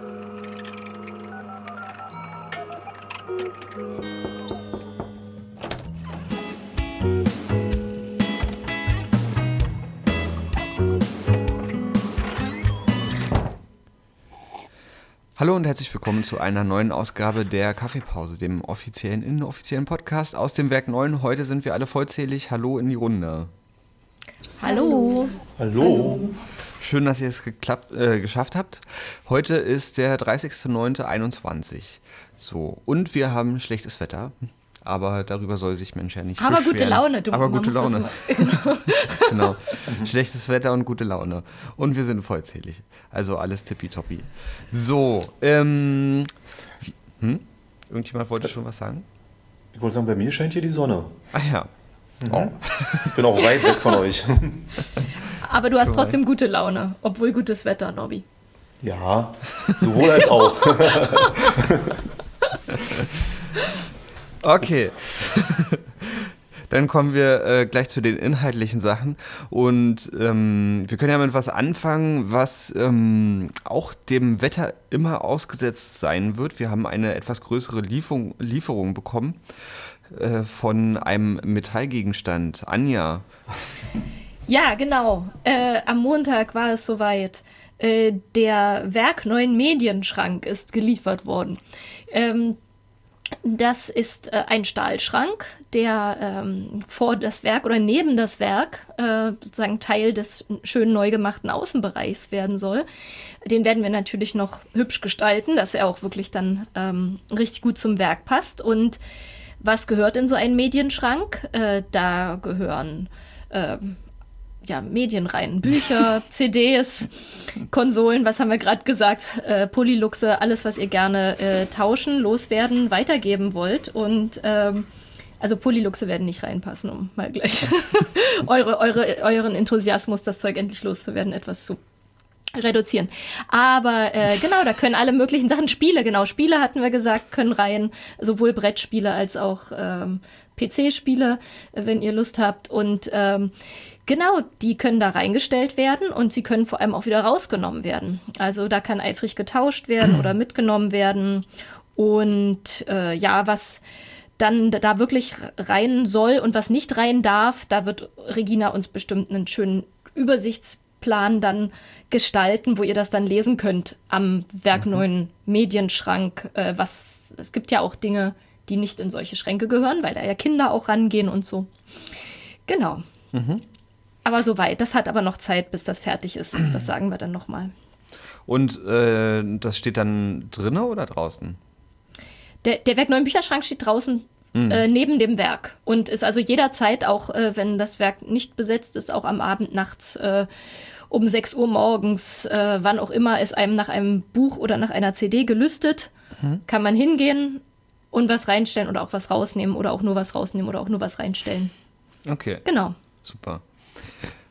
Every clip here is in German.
Hallo und herzlich willkommen zu einer neuen Ausgabe der Kaffeepause, dem offiziellen, inoffiziellen Podcast aus dem Werk 9. Heute sind wir alle vollzählig. Hallo in die Runde. Hallo. Hallo. Schön, dass ihr es geklappt, äh, geschafft habt. Heute ist der 30.09.21. So, und wir haben schlechtes Wetter. Aber darüber soll sich Mensch ja nicht Aber beschweren. gute Laune, du Aber gute Laune. immer- genau. Schlechtes Wetter und gute Laune. Und wir sind vollzählig. Also alles tippitoppi. So, ähm. Hm? Irgendjemand wollte schon was sagen? Ich wollte sagen, bei mir scheint hier die Sonne. Ah ja. Ich bin auch weit weg von euch. Aber du hast trotzdem gute Laune, obwohl gutes Wetter, Nobby. Ja, sowohl als auch. Okay. Dann kommen wir äh, gleich zu den inhaltlichen Sachen. Und ähm, wir können ja mit was anfangen, was ähm, auch dem Wetter immer ausgesetzt sein wird. Wir haben eine etwas größere Lieferung, Lieferung bekommen äh, von einem Metallgegenstand. Anja, Ja, genau. Äh, am Montag war es soweit. Äh, der Werk Neuen Medienschrank ist geliefert worden. Ähm, das ist äh, ein Stahlschrank, der ähm, vor das Werk oder neben das Werk äh, sozusagen Teil des schön neu gemachten Außenbereichs werden soll. Den werden wir natürlich noch hübsch gestalten, dass er auch wirklich dann ähm, richtig gut zum Werk passt. Und was gehört in so einen Medienschrank? Äh, da gehören ähm, ja, Medien rein. Bücher, CDs, Konsolen, was haben wir gerade gesagt? Äh, Polyluxe, alles, was ihr gerne äh, tauschen, loswerden, weitergeben wollt. Und ähm, also Polyluxe werden nicht reinpassen, um mal gleich eure, eure, euren Enthusiasmus, das Zeug endlich loszuwerden, etwas zu reduzieren. Aber äh, genau, da können alle möglichen Sachen, Spiele, genau, Spiele hatten wir gesagt, können rein, sowohl Brettspiele als auch ähm, PC-Spiele, äh, wenn ihr Lust habt. Und ähm, genau, die können da reingestellt werden und sie können vor allem auch wieder rausgenommen werden. Also da kann eifrig getauscht werden oder mitgenommen werden. Und äh, ja, was dann da wirklich rein soll und was nicht rein darf, da wird Regina uns bestimmt einen schönen Übersichtsplan dann gestalten, wo ihr das dann lesen könnt am Werk neuen Medienschrank. Äh, was es gibt ja auch Dinge, die nicht in solche Schränke gehören, weil da ja Kinder auch rangehen und so. Genau. Aber soweit. Das hat aber noch Zeit, bis das fertig ist. Das sagen wir dann nochmal. und äh, das steht dann drinnen oder draußen? Der, der Werk Neuen Bücherschrank steht draußen äh, neben dem Werk und ist also jederzeit, auch äh, wenn das Werk nicht besetzt ist, auch am Abend, nachts, äh, um 6 Uhr morgens, äh, wann auch immer es einem nach einem Buch oder nach einer CD gelüstet, kann man hingehen und was reinstellen oder auch was rausnehmen oder auch nur was rausnehmen oder auch nur was reinstellen. Okay. Genau. Super.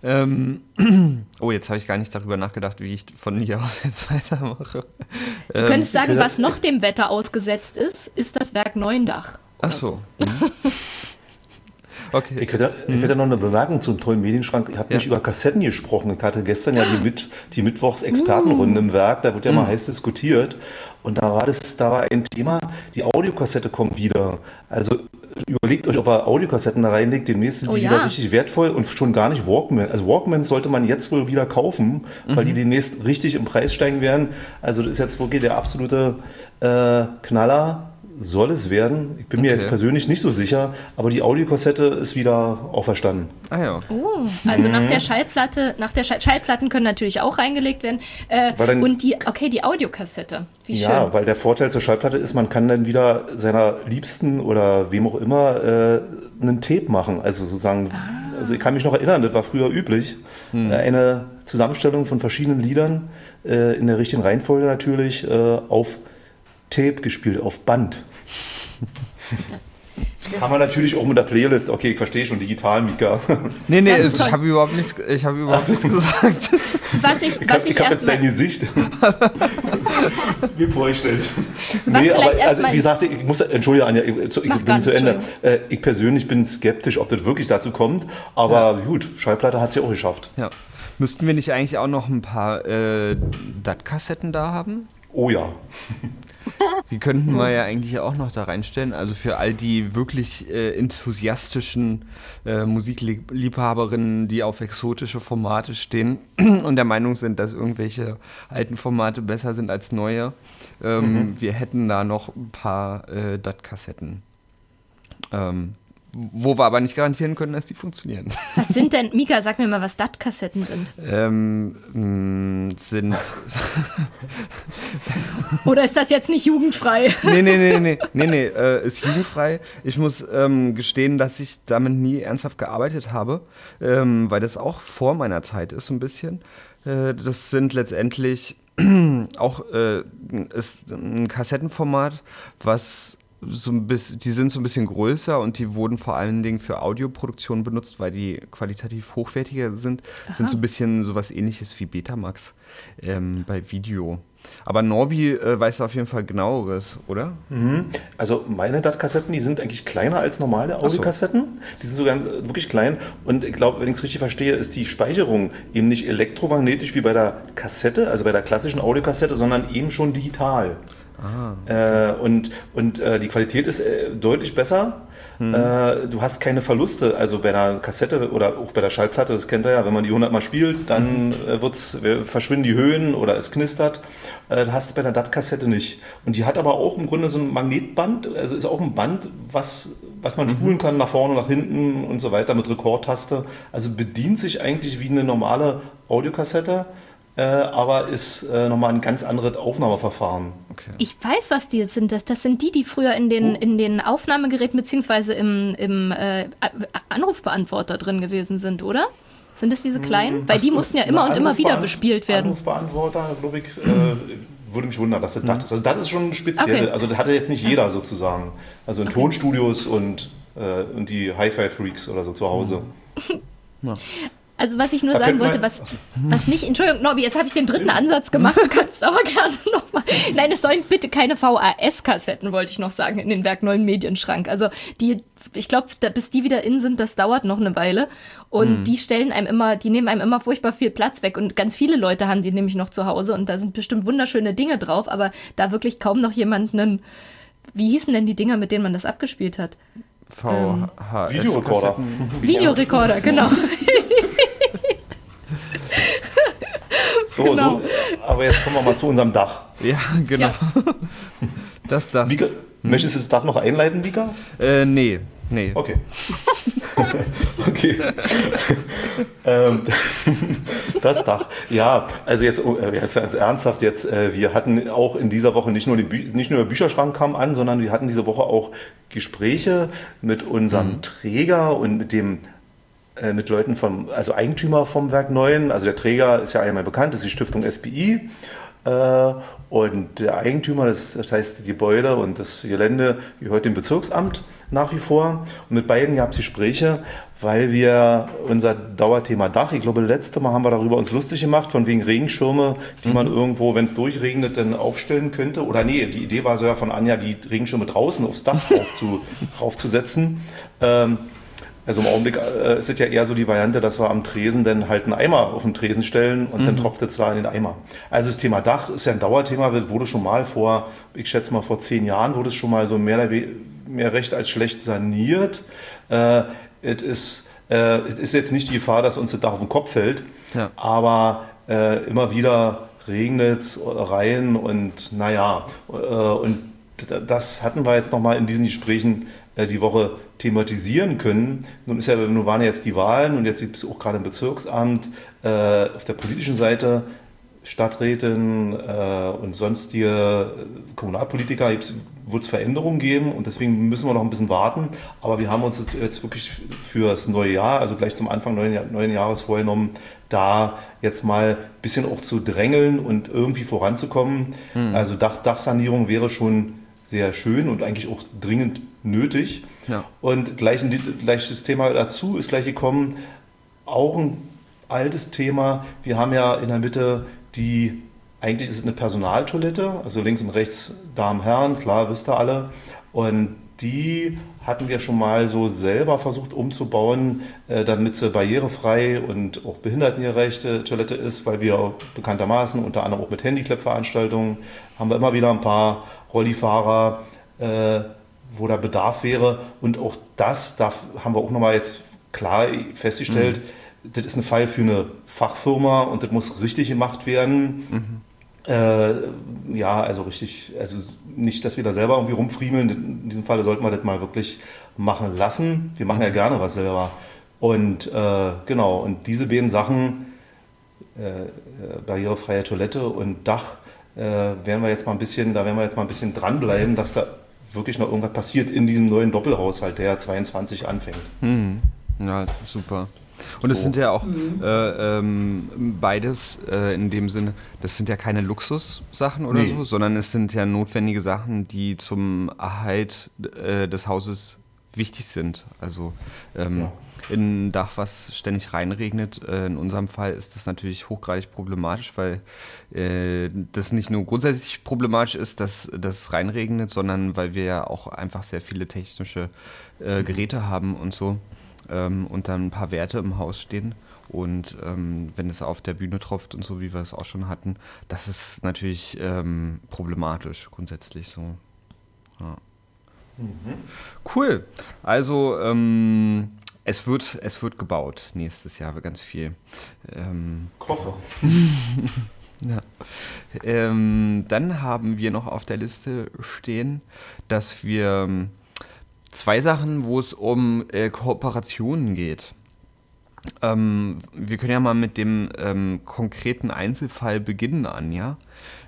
Ähm, oh, jetzt habe ich gar nicht darüber nachgedacht, wie ich von hier aus jetzt weitermache. Du könntest sagen, okay. was noch dem Wetter ausgesetzt ist, ist das Werk Neuendach. Ach so. Mhm. Okay. Ich hätte, ich hätte noch eine Bemerkung zum tollen Medienschrank. Ihr habt Ja. nicht über Kassetten gesprochen. Ich hatte gestern ja die, Mit die Mittwochs-Expertenrunde im Werk. Da wird ja mal heiß diskutiert. Und da war, das, da war ein Thema, die Audiokassette kommt wieder. Also überlegt euch, ob ihr Audiokassetten da reinlegt. Demnächst sind Oh die ja. wieder richtig wertvoll und schon gar nicht Walkman. Also Walkmans sollte man jetzt wohl wieder kaufen, weil die demnächst richtig im Preis steigen werden. Also das ist jetzt wirklich der absolute äh, Knaller. Soll es werden. Ich bin mir Okay. jetzt persönlich nicht so sicher, aber die Audiokassette ist wieder auferstanden. Ah ja. Oh, also Mhm. nach der Schallplatte, nach der Schall Schallplatten können natürlich auch reingelegt werden. Äh, dann- und die, okay, die Audiokassette. Wie Ja, schön. weil der Vorteil zur Schallplatte ist, man kann dann wieder seiner Liebsten oder wem auch immer äh, einen Tape machen. Also sozusagen, Ah. also ich kann mich noch erinnern, das war früher üblich. Äh, Eine Zusammenstellung von verschiedenen Liedern äh, in der richtigen Reihenfolge natürlich äh, auf Tape gespielt, auf Band. Kann man natürlich auch mit der Playlist, okay, ich verstehe schon, digital, Mika. Nee, nee, Das ich habe überhaupt nichts, ich habe überhaupt nichts gesagt. Was ich, Ich was habe ich hab erst jetzt dein Gesicht mir vorgestellt. Was nee, aber also, wie gesagt, ich muss, entschuldige Anja, ich, ich bin zu Ende. Äh, ich persönlich bin skeptisch, ob das wirklich dazu kommt, aber gut, Schallplatte hat es ja auch geschafft. Ja. Müssten wir nicht eigentlich auch noch ein paar äh, DAT-Kassetten da haben? Oh ja. Die könnten wir ja eigentlich auch noch da reinstellen. Also für all die wirklich äh, enthusiastischen äh, Musikliebhaberinnen, die auf exotische Formate stehen und der Meinung sind, dass irgendwelche alten Formate besser sind als neue. Ähm, mhm. Wir hätten da noch ein paar äh, DAT-Kassetten. Ähm, wo wir aber nicht garantieren können, dass die funktionieren. Was sind denn, Mika, sag mir mal, was DAT-Kassetten sind. Ähm, mh, sind. Oder ist das jetzt nicht jugendfrei? nee, nee, nee, nee, nee, nee, äh, ist jugendfrei. Ich muss ähm, gestehen, dass ich damit nie ernsthaft gearbeitet habe, ähm, weil das auch vor meiner Zeit ist, so ein bisschen. Äh, das sind letztendlich auch äh, ist ein Kassettenformat, was so ein bisschen, die sind so ein bisschen größer und die wurden vor allen Dingen für Audioproduktion benutzt, weil die qualitativ hochwertiger sind. Aha. Sind so ein bisschen sowas ähnliches wie Betamax ähm, bei Video. Aber Norbi äh, weiß auf jeden Fall genaueres, oder? Mhm. Also meine DAT-Kassetten, die sind eigentlich kleiner als normale Audiokassetten. So. Die sind sogar wirklich klein. Und ich glaube, wenn ich es richtig verstehe, ist die Speicherung eben nicht elektromagnetisch wie bei der Kassette, also bei der klassischen Audiokassette, sondern eben schon digital. Ah, okay. äh, und und äh, die Qualität ist äh, deutlich besser. Mhm. du hast keine Verluste, also bei einer Kassette oder auch bei der Schallplatte, das kennt ihr ja, wenn man die 100 Mal spielt, dann mhm. wird's, verschwinden die Höhen oder es knistert. das hast du bei einer DAT-Kassette nicht. Und die hat aber auch im Grunde so ein Magnetband, also ist auch ein Band, was, was man mhm. spulen kann nach vorne, nach hinten und so weiter mit Rekordtaste. Also bedient sich eigentlich wie eine normale Audiokassette äh, aber ist äh, nochmal ein ganz anderes Aufnahmeverfahren. Okay. Ich weiß, was die sind. Das, das sind die, die früher in den, oh. in den Aufnahmegeräten bzw. im, im äh, Anrufbeantworter drin gewesen sind, oder? Sind das diese kleinen? Hm, Weil die mussten ja immer und immer wieder bespielt werden. Anrufbeantworter, glaube ich, äh, würde mich wundern, dass das mhm. das ist. Also das ist schon speziell. Okay. Also das hatte jetzt nicht jeder sozusagen. Also in okay. Tonstudios und, äh, und die Hi-Fi-Freaks oder so zu Hause. Ja. Also was ich nur da sagen wollte, was, was nicht, Entschuldigung, Norbi, jetzt habe ich den dritten Ansatz gemacht, du kannst aber gerne nochmal. Nein, es sollen bitte keine VHS-Kassetten, wollte ich noch sagen, in den Werk neuen Medienschrank. Also die, ich glaube, bis die wieder in sind, das dauert noch eine Weile. Und mhm. die stellen einem immer, die nehmen einem immer furchtbar viel Platz weg. Und ganz viele Leute haben die nämlich noch zu Hause und da sind bestimmt wunderschöne Dinge drauf, aber da wirklich kaum noch jemand einen, wie hießen denn die Dinger, mit denen man das abgespielt hat? VHS. Ähm, Videorekorder. Videorekorder, genau. So, genau. so, aber jetzt kommen wir mal zu unserem Dach. Ja, genau. Ja. Das Dach. Mika, möchtest du das Dach noch einleiten, Mika? Äh, nee, nee. Okay. okay. ähm, das Dach. Ja, also jetzt, oh, äh, jetzt ganz ernsthaft, jetzt, äh, wir hatten auch in dieser Woche nicht nur, die Bü nicht nur der Bücherschrank kam an, sondern wir hatten diese Woche auch Gespräche mit unserem mhm. Träger und mit dem äh, mit Leuten vom, also Eigentümer vom Werk Neuen. Also der Träger ist ja einmal bekannt, das ist die Stiftung SPI. Äh, und der Eigentümer, das, das heißt die Gebäude und das Gelände gehört dem Bezirksamt nach wie vor. Und mit beiden gab es Gespräche, weil wir unser Dauerthema Dach, ich glaube, letzte Mal haben wir darüber uns lustig gemacht, von wegen Regenschirme, die mhm. man irgendwo, wenn es durchregnet, dann aufstellen könnte. Oder nee, die Idee war so ja von Anja, die Regenschirme draußen aufs Dach raufzu, raufzusetzen. Ähm, also im Augenblick äh, ist es ja eher so die Variante, dass wir am Tresen dann halt einen Eimer auf den Tresen stellen und mhm. dann tropft es da in den Eimer. Also das Thema Dach ist ja ein Dauerthema, wurde schon mal vor, ich schätze mal vor zehn Jahren, wurde es schon mal so mehr, mehr recht als schlecht saniert. Äh, es ist, äh, ist jetzt nicht die Gefahr, dass uns das Dach auf den Kopf fällt, ja. aber äh, immer wieder regnet es rein und naja, äh, und das hatten wir jetzt nochmal in diesen Gesprächen die Woche thematisieren können. Nun, ist ja, nun waren jetzt die Wahlen und jetzt gibt es auch gerade im Bezirksamt äh, auf der politischen Seite Stadträten äh, und sonstige Kommunalpolitiker wird es Veränderungen geben und deswegen müssen wir noch ein bisschen warten. Aber wir haben uns jetzt wirklich für das neue Jahr, also gleich zum Anfang neuen, neuen Jahres vorgenommen, da jetzt mal ein bisschen auch zu drängeln und irgendwie voranzukommen. Mhm. Also Dach, Dachsanierung wäre schon sehr schön und eigentlich auch dringend nötig. Ja. Und gleich ein gleiches Thema dazu ist gleich gekommen, auch ein altes Thema. Wir haben ja in der Mitte die, eigentlich ist es eine Personaltoilette, also links und rechts Damen, Herren, klar, wisst ihr alle. Und die hatten wir schon mal so selber versucht umzubauen, äh, damit sie barrierefrei und auch behindertengerechte Toilette ist, weil wir bekanntermaßen unter anderem auch mit Handiclap-Veranstaltungen haben wir immer wieder ein paar Rollifahrer, äh, wo da Bedarf wäre. Und auch das, da haben wir auch nochmal jetzt klar festgestellt, mhm. das ist ein Fall für eine Fachfirma und das muss richtig gemacht werden. Mhm. Äh, ja, also richtig, also nicht, dass wir da selber irgendwie rumfriemeln. In diesem Falle sollten wir das mal wirklich machen lassen. Wir machen ja gerne was selber. Und äh, genau, und diese beiden Sachen, äh, barrierefreie Toilette und Dach, äh, werden wir jetzt mal ein bisschen, da werden wir jetzt mal ein bisschen dranbleiben, dass da wirklich noch irgendwas passiert in diesem neuen Doppelhaushalt, der 22 anfängt. Hm. Ja, super. Und es sind ja auch mhm. äh, ähm, beides äh, in dem Sinne, das sind ja keine Luxussachen oder nee. so, sondern es sind ja notwendige Sachen, die zum Erhalt äh, des Hauses wichtig sind. Also ähm, ja. in ein Dach, was ständig reinregnet, äh, in unserem Fall ist das natürlich hochgradig problematisch, weil äh, das nicht nur grundsätzlich problematisch ist, dass das reinregnet, sondern weil wir ja auch einfach sehr viele technische äh, Geräte haben und so ähm, und dann ein paar Werte im Haus stehen. Und ähm, wenn es auf der Bühne tropft und so, wie wir es auch schon hatten, das ist natürlich ähm, problematisch grundsätzlich so. Ja. Mhm. Cool. Also ähm, es wird, es wird gebaut nächstes Jahr ganz viel. Ähm, Koffer. ja. Ähm, dann haben wir noch auf der Liste stehen, dass wir ähm, zwei Sachen, wo es um äh, Kooperationen geht. Ähm, wir können ja mal mit dem ähm, konkreten Einzelfall beginnen, Anja.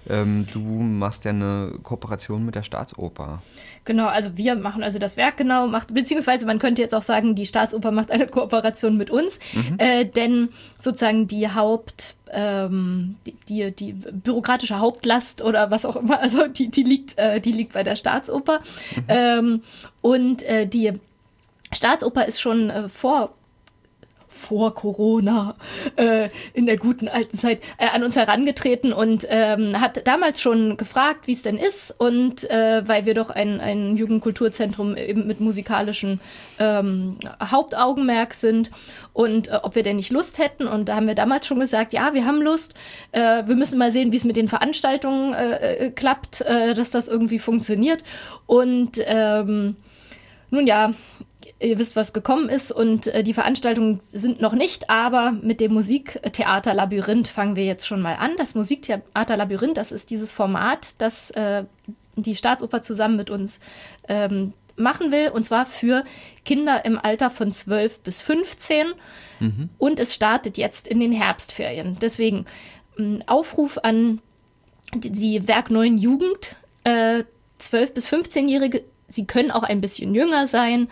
Ähm, du machst ja eine Kooperation mit der Staatsoper. Genau, also wir machen also das Werk genau, macht, beziehungsweise man könnte jetzt auch sagen, die Staatsoper macht eine Kooperation mit uns, mhm. äh, denn sozusagen die Haupt, ähm, die, die, die, bürokratische Hauptlast oder was auch immer, also die, die, liegt, äh, die liegt bei der Staatsoper. Mhm. Ähm, und äh, die Staatsoper ist schon äh, vor vor Corona äh, in der guten alten Zeit äh, an uns herangetreten und ähm, hat damals schon gefragt, wie es denn ist und äh, weil wir doch ein, ein Jugendkulturzentrum eben mit musikalischen ähm, Hauptaugenmerk sind und äh, ob wir denn nicht Lust hätten. Und da haben wir damals schon gesagt, ja, wir haben Lust, äh, wir müssen mal sehen, wie es mit den Veranstaltungen äh, klappt, dass das irgendwie funktioniert. Und ähm, nun ja, ihr wisst, was gekommen ist und äh, die Veranstaltungen sind noch nicht, aber mit dem Musiktheater Labyrinth fangen wir jetzt schon mal an. Das Musiktheater Labyrinth, das ist dieses Format, das äh, die Staatsoper zusammen mit uns ähm, machen will, und zwar für Kinder im Alter von 12 bis 15. Mhm. Und es startet jetzt in den Herbstferien. Deswegen ähm, Aufruf an die Werk Neuen Jugend, äh, 12 bis 15-Jährige, sie können auch ein bisschen jünger sein,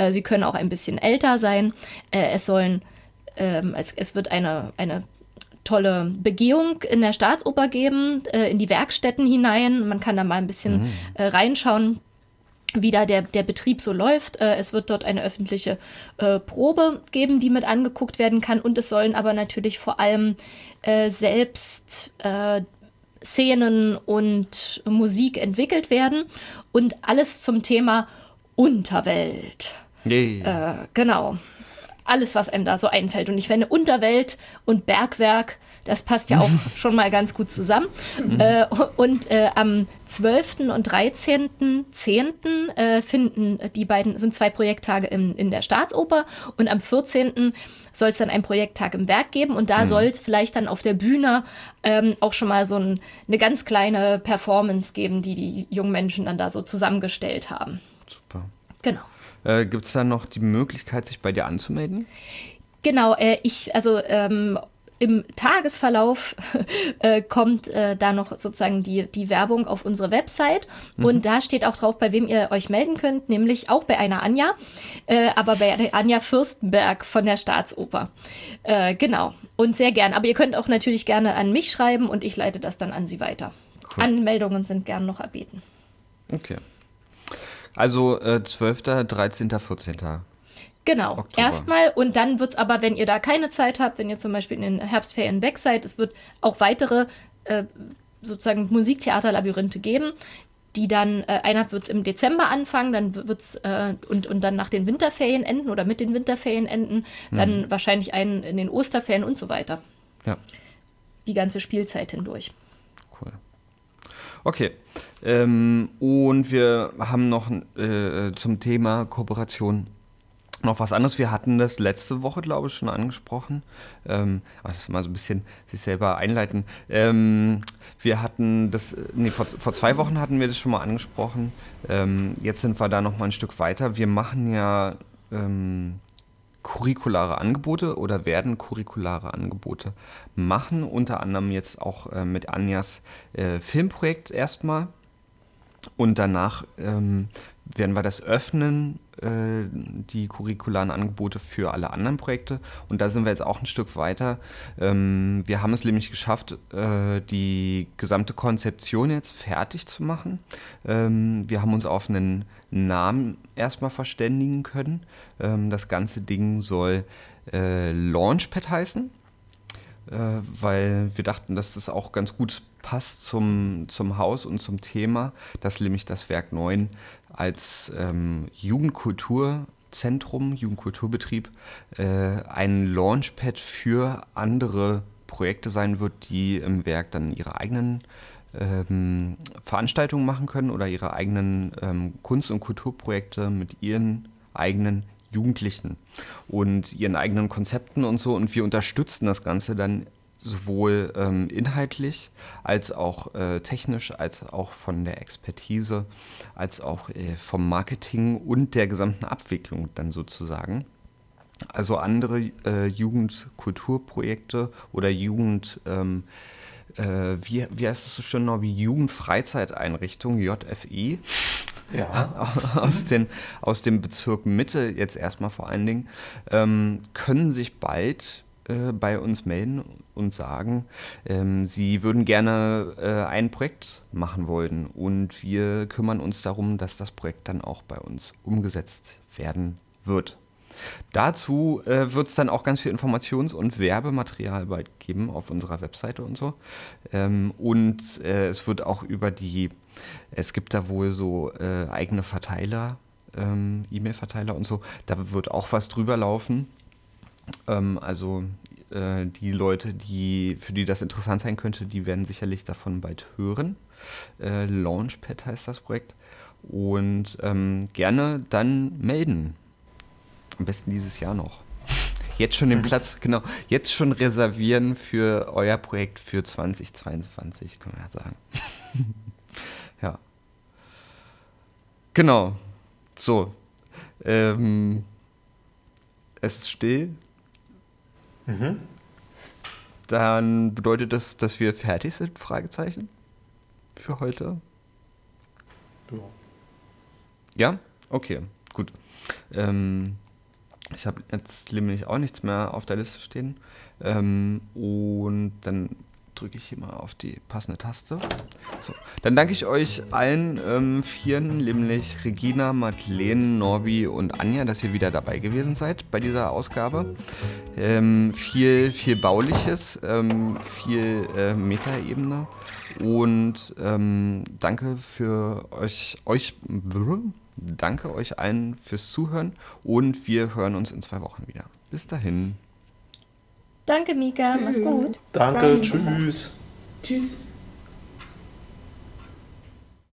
äh, sie können auch ein bisschen älter sein. Äh, es sollen, ähm, es, es wird eine, eine tolle Begehung in der Staatsoper geben, äh, in die Werkstätten hinein. Man kann da mal ein bisschen mhm. äh, reinschauen, wie da der, der Betrieb so läuft. Äh, es wird dort eine öffentliche äh, Probe geben, die mit angeguckt werden kann. Und es sollen aber natürlich vor allem äh, selbst Szenen und Musik entwickelt werden. Und alles zum Thema Unterwelt. Yeah. Äh, genau. Alles, was einem da so einfällt. Und ich finde, Unterwelt und Bergwerk, das passt ja auch schon mal ganz gut zusammen. Mhm. Äh, und äh, am 12. und 13.10. Äh, finden die beiden, sind zwei Projekttage in, in der Staatsoper. Und am 14. soll es dann einen Projekttag im Werk geben. Und da mhm. soll es vielleicht dann auf der Bühne ähm, auch schon mal so ein, eine ganz kleine Performance geben, die die jungen Menschen dann da so zusammengestellt haben. Genau. Äh, Gibt es dann noch die Möglichkeit, sich bei dir anzumelden? Genau, äh, ich, also ähm, im Tagesverlauf äh, kommt äh, da noch sozusagen die, die Werbung auf unsere Website mhm. und da steht auch drauf, bei wem ihr euch melden könnt, nämlich auch bei einer Anja, äh, aber bei Anja Fürstenberg von der Staatsoper. Äh, genau, und sehr gern. Aber ihr könnt auch natürlich gerne an mich schreiben und ich leite das dann an sie weiter. Cool. Anmeldungen sind gern noch erbeten. Okay. Also äh, 12., 13., 14. Genau, Oktober. erstmal und dann wird es aber, wenn ihr da keine Zeit habt, wenn ihr zum Beispiel in den Herbstferien weg seid, es wird auch weitere äh, sozusagen Musiktheaterlabyrinthe geben. die dann, äh, einer wird es im Dezember anfangen, dann wird es äh, und, und dann nach den Winterferien enden oder mit den Winterferien enden, dann mhm. wahrscheinlich einen in den Osterferien und so weiter. Ja. Die ganze Spielzeit hindurch. Okay. Ähm, und wir haben noch äh, zum Thema Kooperation noch was anderes. Wir hatten das letzte Woche, glaube ich, schon angesprochen. Ähm, das ist mal so ein bisschen sich selber einleiten. Ähm, wir hatten das, nee, vor, vor, zwei Wochen hatten wir das schon mal angesprochen. Ähm, jetzt sind wir da noch mal ein Stück weiter. Wir machen ja ähm, curriculare Angebote oder werden curriculare Angebote machen. Unter anderem jetzt auch äh, mit Anjas äh, Filmprojekt erstmal. Und danach ähm, werden wir das öffnen, äh, die curricularen Angebote für alle anderen Projekte. Und da sind wir jetzt auch ein Stück weiter. Ähm, wir haben es nämlich geschafft, äh, die gesamte Konzeption jetzt fertig zu machen. Ähm, wir haben uns auf einen Namen erstmal verständigen können. Ähm, das ganze Ding soll äh, Launchpad heißen. Äh, weil wir dachten, dass das auch ganz gut passt zum, zum Haus und zum Thema, dass nämlich das Werk 9 als ähm, Jugendkulturzentrum, Jugendkulturbetrieb äh, ein Launchpad für andere Projekte sein wird, die im Werk dann ihre eigenen ähm, Veranstaltungen machen können oder ihre eigenen ähm, Kunst- und Kulturprojekte mit ihren eigenen Jugendlichen und ihren eigenen Konzepten und so. Und wir unterstützen das Ganze dann sowohl ähm, inhaltlich als auch äh, technisch, als auch von der Expertise, als auch äh, vom Marketing und der gesamten Abwicklung dann sozusagen. Also andere äh, Jugendkulturprojekte oder Jugend, ähm, äh, wie, wie heißt es so schön noch, wie Jugendfreizeiteinrichtung, JFI. Ja. aus, den, aus dem Bezirk Mitte jetzt erstmal vor allen Dingen, ähm, können sich bald äh, bei uns melden und sagen, ähm, sie würden gerne äh, ein Projekt machen wollen und wir kümmern uns darum, dass das Projekt dann auch bei uns umgesetzt werden wird. Dazu äh, wird es dann auch ganz viel Informations- und Werbematerial bald geben auf unserer Webseite und so. Ähm, und äh, es wird auch über die, es gibt da wohl so äh, eigene Verteiler, ähm, E-Mail-Verteiler und so. Da wird auch was drüber laufen. Ähm, also äh, die Leute, die, für die das interessant sein könnte, die werden sicherlich davon bald hören. Äh, Launchpad heißt das Projekt. Und ähm, gerne dann melden. Am besten dieses Jahr noch. Jetzt schon den Platz, genau, jetzt schon reservieren für euer Projekt für 2022, kann man ja sagen. ja. Genau. So. Ähm, es ist still. Mhm. Dann bedeutet das, dass wir fertig sind? Fragezeichen. Für heute. Ja. Ja? Okay, gut. Ähm, ich habe jetzt nämlich auch nichts mehr auf der Liste stehen. Ähm, und dann drücke ich hier mal auf die passende Taste. So. Dann danke ich euch allen ähm, Vieren, nämlich Regina, Madeleine, Norbi und Anja, dass ihr wieder dabei gewesen seid bei dieser Ausgabe. Ähm, viel, viel Bauliches, ähm, viel äh, Metaebene und ähm, danke für euch, euch, danke euch allen fürs Zuhören und wir hören uns in zwei Wochen wieder. Bis dahin. Danke, Mika. Mach's gut. Danke, tschüss. Tschüss.